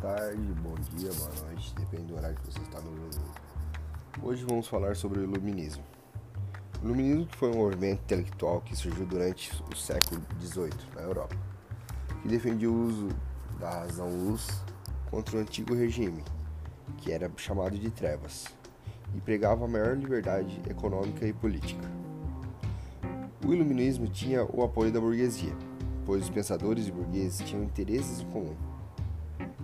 tarde, bom dia, boa noite, depende do horário que você está no ouvindo. Hoje vamos falar sobre o Iluminismo. O Iluminismo foi um movimento intelectual que surgiu durante o século XVIII na Europa, que defendia o uso da razão-luz contra o antigo regime, que era chamado de trevas, e pregava a maior liberdade econômica e política. O Iluminismo tinha o apoio da burguesia, pois os pensadores e burgueses tinham interesses em comum.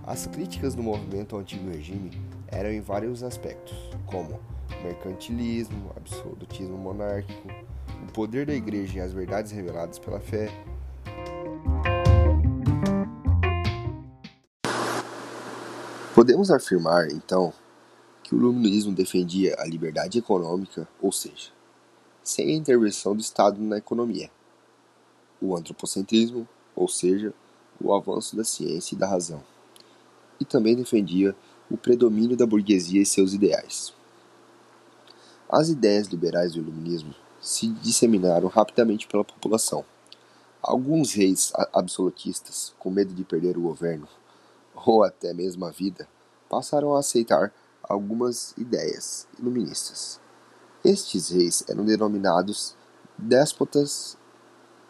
As críticas do movimento ao antigo regime eram em vários aspectos, como mercantilismo, absolutismo monárquico, o poder da igreja e as verdades reveladas pela fé. Podemos afirmar, então, que o iluminismo defendia a liberdade econômica, ou seja, sem a intervenção do Estado na economia, o antropocentrismo, ou seja, o avanço da ciência e da razão e também defendia o predomínio da burguesia e seus ideais. As ideias liberais do iluminismo se disseminaram rapidamente pela população. Alguns reis absolutistas, com medo de perder o governo ou até mesmo a vida, passaram a aceitar algumas ideias iluministas. Estes reis eram denominados déspotas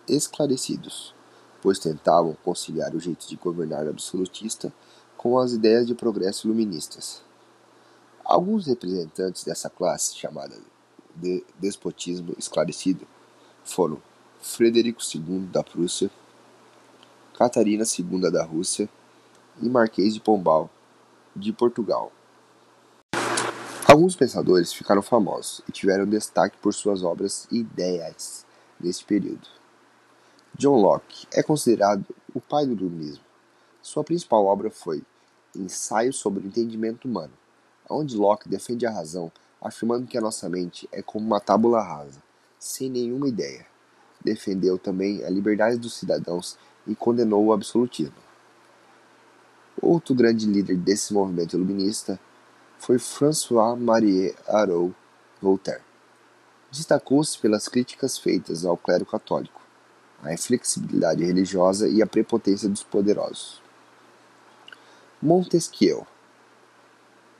esclarecidos, pois tentavam conciliar o jeito de governar absolutista com as ideias de progresso iluministas. Alguns representantes dessa classe, chamada de despotismo esclarecido, foram Frederico II da Prússia, Catarina II da Rússia e Marquês de Pombal de Portugal. Alguns pensadores ficaram famosos e tiveram destaque por suas obras e ideias nesse período. John Locke é considerado o pai do iluminismo. Sua principal obra foi Ensaio sobre o Entendimento Humano, onde Locke defende a razão, afirmando que a nossa mente é como uma tábula rasa, sem nenhuma ideia. Defendeu também a liberdade dos cidadãos e condenou o absolutismo. Outro grande líder desse movimento iluminista foi François-Marie Arouet Voltaire. Destacou-se pelas críticas feitas ao clero católico, à inflexibilidade religiosa e à prepotência dos poderosos. Montesquieu.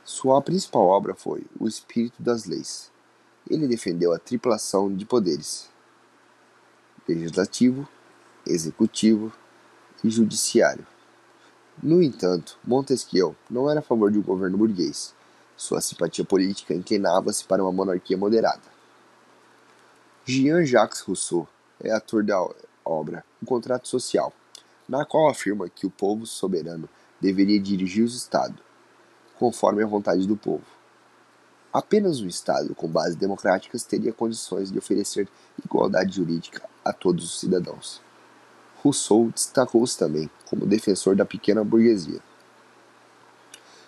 Sua principal obra foi O Espírito das Leis. Ele defendeu a triplação de poderes: legislativo, executivo e judiciário. No entanto, Montesquieu não era a favor de um governo burguês. Sua simpatia política inclinava-se para uma monarquia moderada. Jean-Jacques Rousseau é ator da obra O Contrato Social, na qual afirma que o povo soberano deveria dirigir o Estado, conforme a vontade do povo. Apenas um Estado com bases democráticas teria condições de oferecer igualdade jurídica a todos os cidadãos. Rousseau destacou-se também como defensor da pequena burguesia.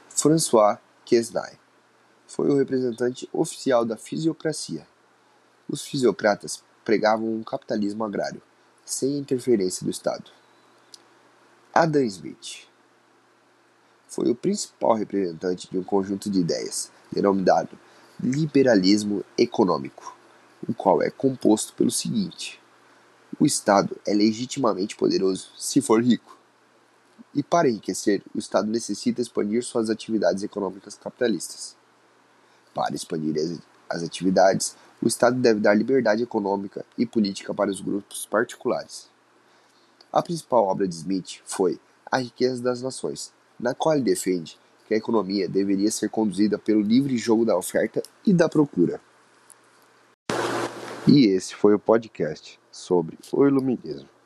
François Quesnay foi o representante oficial da fisiocracia. Os fisiocratas pregavam um capitalismo agrário, sem interferência do Estado. Adam Smith foi o principal representante de um conjunto de ideias, denominado liberalismo econômico, o qual é composto pelo seguinte: o Estado é legitimamente poderoso se for rico. E para enriquecer, o Estado necessita expandir suas atividades econômicas capitalistas. Para expandir as atividades, o Estado deve dar liberdade econômica e política para os grupos particulares. A principal obra de Smith foi A Riqueza das Nações, na qual ele defende que a economia deveria ser conduzida pelo livre jogo da oferta e da procura. E esse foi o podcast sobre o iluminismo.